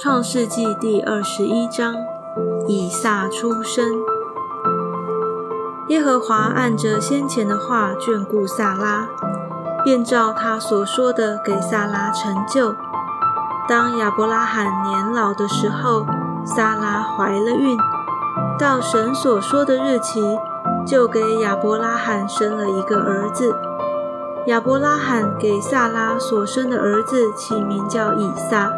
创世纪第二十一章，以撒出生。耶和华按着先前的话眷顾撒拉，便照他所说的给撒拉成就。当亚伯拉罕年老的时候，撒拉怀了孕，到神所说的日期，就给亚伯拉罕生了一个儿子。亚伯拉罕给撒拉所生的儿子起名叫以撒。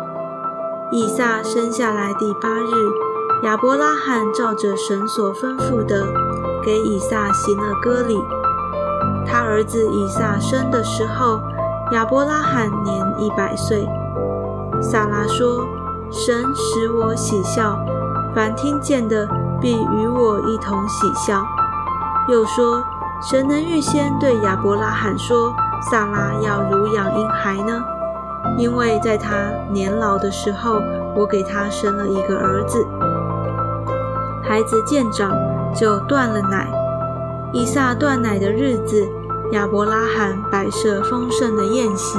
以撒生下来第八日，亚伯拉罕照着神所吩咐的，给以撒行了割礼。他儿子以撒生的时候，亚伯拉罕年一百岁。萨拉说：“神使我喜笑，凡听见的必与我一同喜笑。”又说：“神能预先对亚伯拉罕说，萨拉要乳养婴孩呢？”因为在他年老的时候，我给他生了一个儿子。孩子渐长，就断了奶。以撒断奶的日子，亚伯拉罕摆设丰盛的宴席。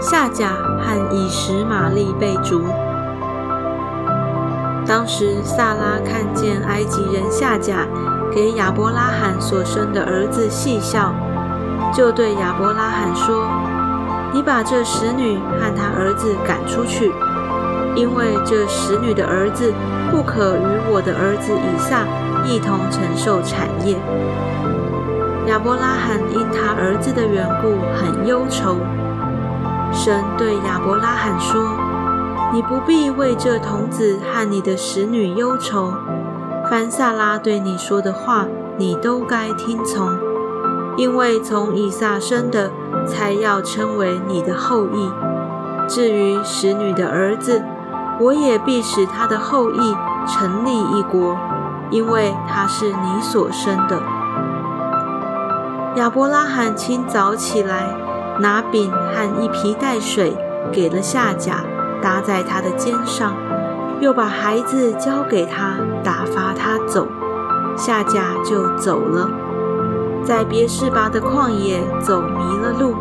夏甲和以实玛利被逐。当时萨拉看见埃及人夏甲给亚伯拉罕所生的儿子戏笑。就对亚伯拉罕说：“你把这使女和她儿子赶出去，因为这使女的儿子不可与我的儿子以撒一同承受产业。”亚伯拉罕因他儿子的缘故很忧愁。神对亚伯拉罕说：“你不必为这童子和你的使女忧愁，凡萨拉对你说的话，你都该听从。”因为从以撒生的，才要称为你的后裔。至于使女的儿子，我也必使他的后裔成立一国，因为他是你所生的。亚伯拉罕清早起来，拿饼和一皮带水给了夏甲，搭在他的肩上，又把孩子交给他，打发他走。夏甲就走了。在别是巴的旷野走迷了路，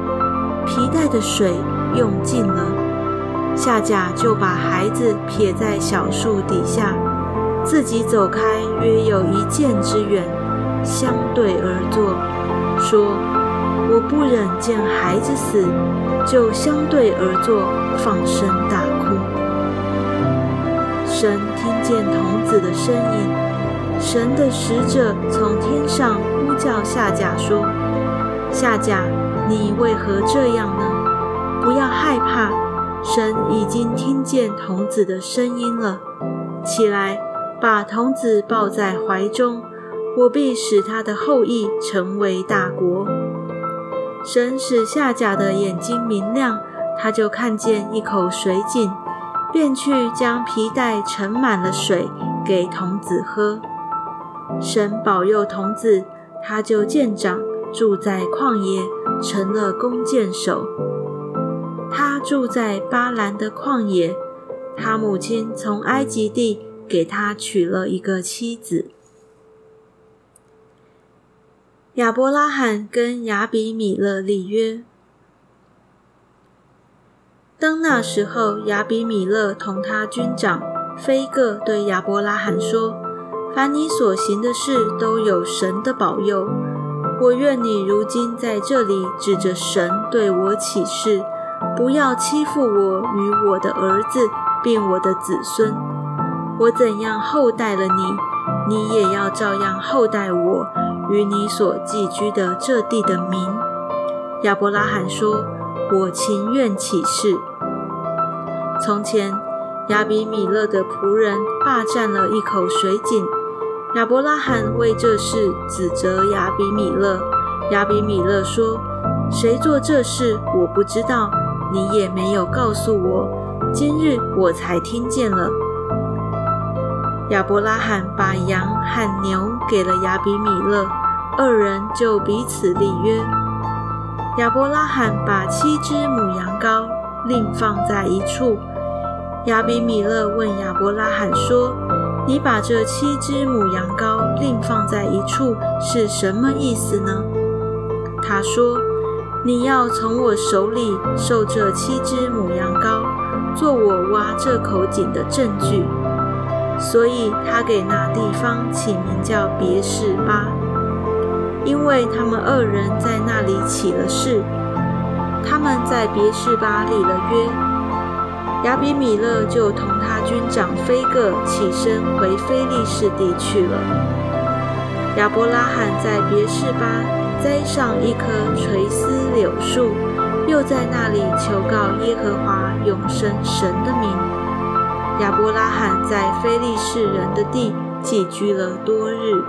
皮带的水用尽了，夏甲就把孩子撇在小树底下，自己走开约有一箭之远，相对而坐，说：“我不忍见孩子死，就相对而坐，放声大哭。”神听见童子的声音，神的使者从天上呼。叫夏甲说：“夏甲，你为何这样呢？不要害怕，神已经听见童子的声音了。起来，把童子抱在怀中，我必使他的后裔成为大国。”神使夏甲的眼睛明亮，他就看见一口水井，便去将皮带盛满了水给童子喝。神保佑童子。他就见长，住在旷野，成了弓箭手。他住在巴兰的旷野，他母亲从埃及地给他娶了一个妻子。亚伯拉罕跟亚比米勒立约。当那时候，亚比米勒同他军长菲戈对亚伯拉罕说。凡你所行的事，都有神的保佑。我愿你如今在这里指着神对我起誓，不要欺负我与我的儿子，并我的子孙。我怎样厚待了你，你也要照样厚待我与你所寄居的这地的民。亚伯拉罕说：“我情愿起誓。”从前，亚比米勒的仆人霸占了一口水井。亚伯拉罕为这事指责亚比米勒。亚比米勒说：“谁做这事，我不知道，你也没有告诉我。今日我才听见了。”亚伯拉罕把羊和牛给了亚比米勒，二人就彼此立约。亚伯拉罕把七只母羊羔另放在一处。亚比米勒问亚伯拉罕说。你把这七只母羊羔另放在一处是什么意思呢？他说：“你要从我手里受这七只母羊羔，做我挖这口井的证据。”所以他给那地方起名叫别是巴，因为他们二人在那里起了誓。他们在别是巴立了约，亚比米勒就同他军长菲戈起身回非利士地去了。亚伯拉罕在别是巴栽上一棵垂丝柳树，又在那里求告耶和华永生神的名。亚伯拉罕在非利士人的地寄居了多日。